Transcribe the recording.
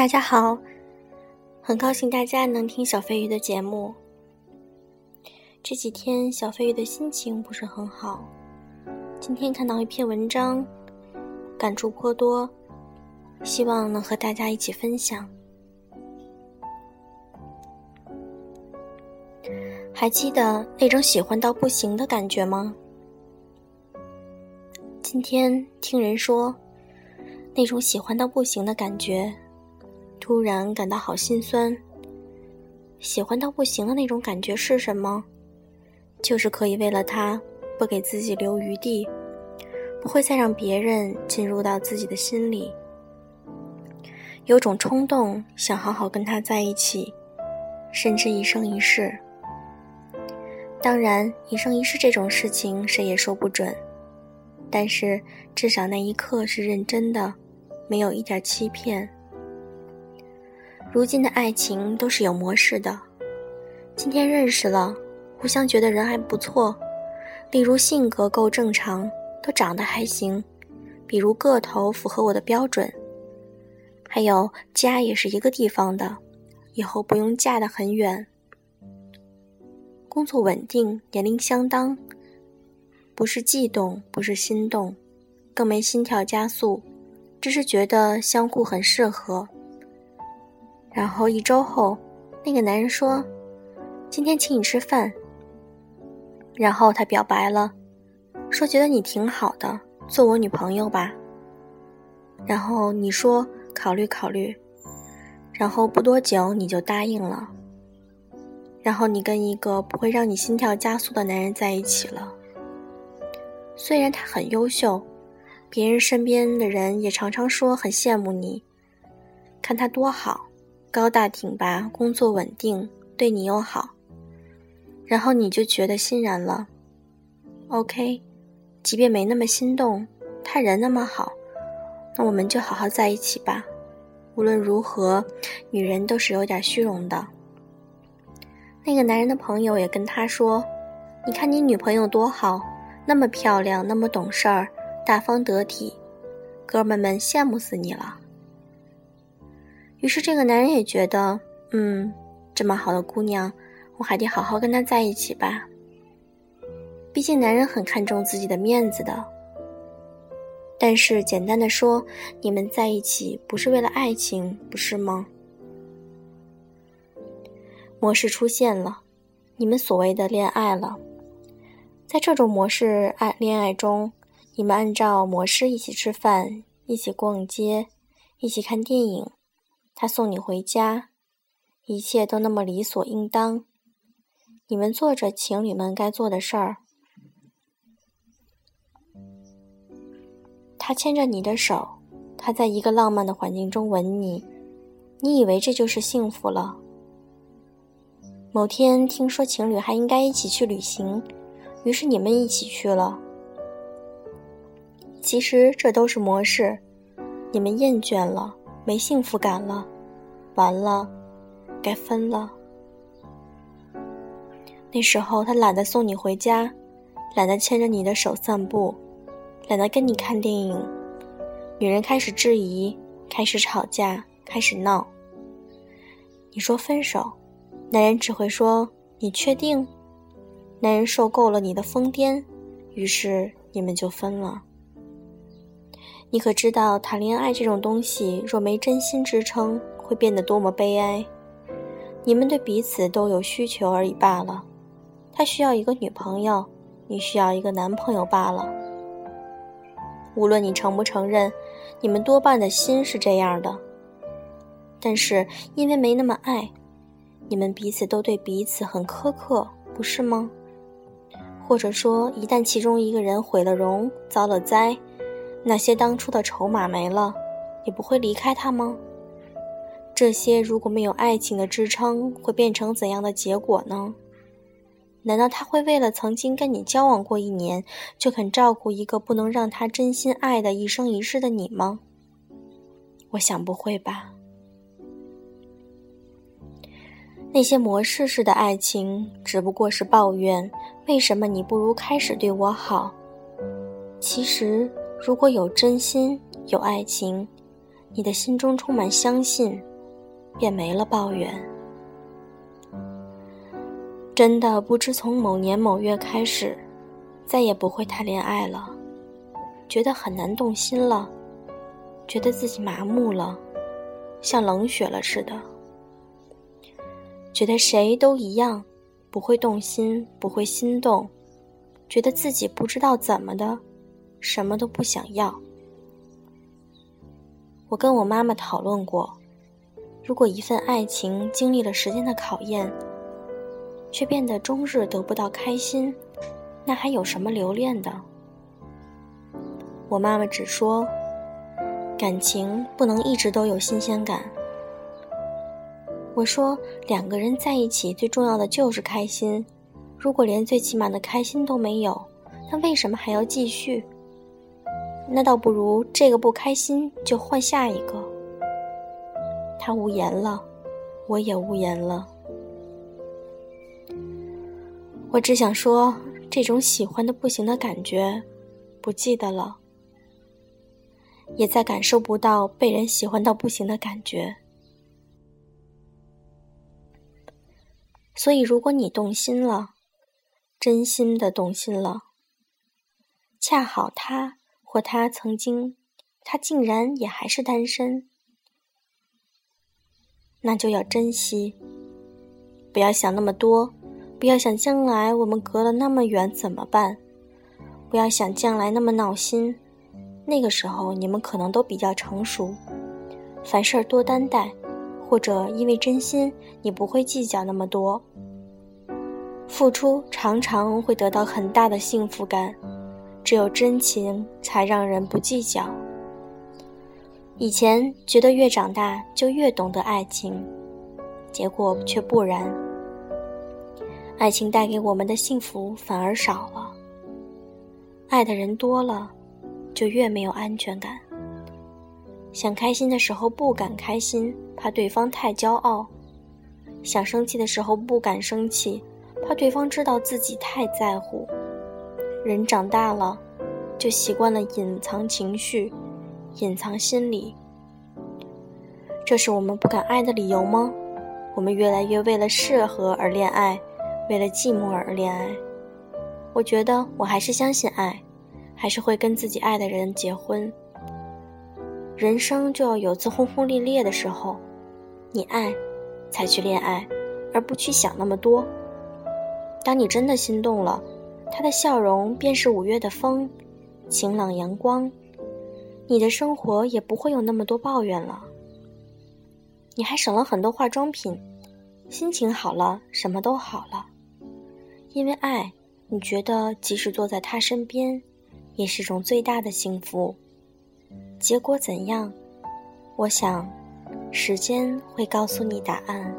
大家好，很高兴大家能听小飞鱼的节目。这几天小飞鱼的心情不是很好，今天看到一篇文章，感触颇多，希望能和大家一起分享。还记得那种喜欢到不行的感觉吗？今天听人说，那种喜欢到不行的感觉。突然感到好心酸。喜欢到不行的那种感觉是什么？就是可以为了他不给自己留余地，不会再让别人进入到自己的心里。有种冲动想好好跟他在一起，甚至一生一世。当然，一生一世这种事情谁也说不准，但是至少那一刻是认真的，没有一点欺骗。如今的爱情都是有模式的，今天认识了，互相觉得人还不错，例如性格够正常，都长得还行，比如个头符合我的标准，还有家也是一个地方的，以后不用嫁得很远，工作稳定，年龄相当，不是悸动，不是心动，更没心跳加速，只是觉得相互很适合。然后一周后，那个男人说：“今天请你吃饭。”然后他表白了，说觉得你挺好的，做我女朋友吧。然后你说考虑考虑，然后不多久你就答应了。然后你跟一个不会让你心跳加速的男人在一起了。虽然他很优秀，别人身边的人也常常说很羡慕你，看他多好。高大挺拔，工作稳定，对你又好，然后你就觉得欣然了。OK，即便没那么心动，他人那么好，那我们就好好在一起吧。无论如何，女人都是有点虚荣的。那个男人的朋友也跟他说：“你看你女朋友多好，那么漂亮，那么懂事儿，大方得体，哥们们羡慕死你了。”于是，这个男人也觉得，嗯，这么好的姑娘，我还得好好跟她在一起吧。毕竟，男人很看重自己的面子的。但是，简单的说，你们在一起不是为了爱情，不是吗？模式出现了，你们所谓的恋爱了。在这种模式爱恋爱中，你们按照模式一起吃饭，一起逛街，一起看电影。他送你回家，一切都那么理所应当。你们做着情侣们该做的事儿。他牵着你的手，他在一个浪漫的环境中吻你，你以为这就是幸福了。某天听说情侣还应该一起去旅行，于是你们一起去了。其实这都是模式，你们厌倦了。没幸福感了，完了，该分了。那时候他懒得送你回家，懒得牵着你的手散步，懒得跟你看电影。女人开始质疑，开始吵架，开始闹。你说分手，男人只会说你确定？男人受够了你的疯癫，于是你们就分了。你可知道，谈恋爱这种东西，若没真心支撑，会变得多么悲哀？你们对彼此都有需求而已罢了。他需要一个女朋友，你需要一个男朋友罢了。无论你承不承认，你们多半的心是这样的。但是因为没那么爱，你们彼此都对彼此很苛刻，不是吗？或者说，一旦其中一个人毁了容，遭了灾。那些当初的筹码没了，你不会离开他吗？这些如果没有爱情的支撑，会变成怎样的结果呢？难道他会为了曾经跟你交往过一年，就肯照顾一个不能让他真心爱的一生一世的你吗？我想不会吧。那些模式式的爱情，只不过是抱怨为什么你不如开始对我好。其实。如果有真心，有爱情，你的心中充满相信，便没了抱怨。真的不知从某年某月开始，再也不会谈恋爱了，觉得很难动心了，觉得自己麻木了，像冷血了似的，觉得谁都一样，不会动心，不会心动，觉得自己不知道怎么的，什么都不想要。我跟我妈妈讨论过，如果一份爱情经历了时间的考验，却变得终日得不到开心，那还有什么留恋的？我妈妈只说，感情不能一直都有新鲜感。我说，两个人在一起最重要的就是开心，如果连最起码的开心都没有，那为什么还要继续？那倒不如这个不开心就换下一个。他无言了，我也无言了。我只想说，这种喜欢的不行的感觉，不记得了，也再感受不到被人喜欢到不行的感觉。所以，如果你动心了，真心的动心了，恰好他。或他曾经，他竟然也还是单身，那就要珍惜。不要想那么多，不要想将来我们隔了那么远怎么办，不要想将来那么闹心。那个时候你们可能都比较成熟，凡事多担待，或者因为真心，你不会计较那么多。付出常常会得到很大的幸福感。只有真情才让人不计较。以前觉得越长大就越懂得爱情，结果却不然。爱情带给我们的幸福反而少了。爱的人多了，就越没有安全感。想开心的时候不敢开心，怕对方太骄傲；想生气的时候不敢生气，怕对方知道自己太在乎。人长大了，就习惯了隐藏情绪，隐藏心理。这是我们不敢爱的理由吗？我们越来越为了适合而恋爱，为了寂寞而恋爱。我觉得我还是相信爱，还是会跟自己爱的人结婚。人生就要有次轰轰烈烈的时候，你爱，才去恋爱，而不去想那么多。当你真的心动了。他的笑容便是五月的风，晴朗阳光，你的生活也不会有那么多抱怨了。你还省了很多化妆品，心情好了，什么都好了。因为爱，你觉得即使坐在他身边，也是种最大的幸福。结果怎样？我想，时间会告诉你答案。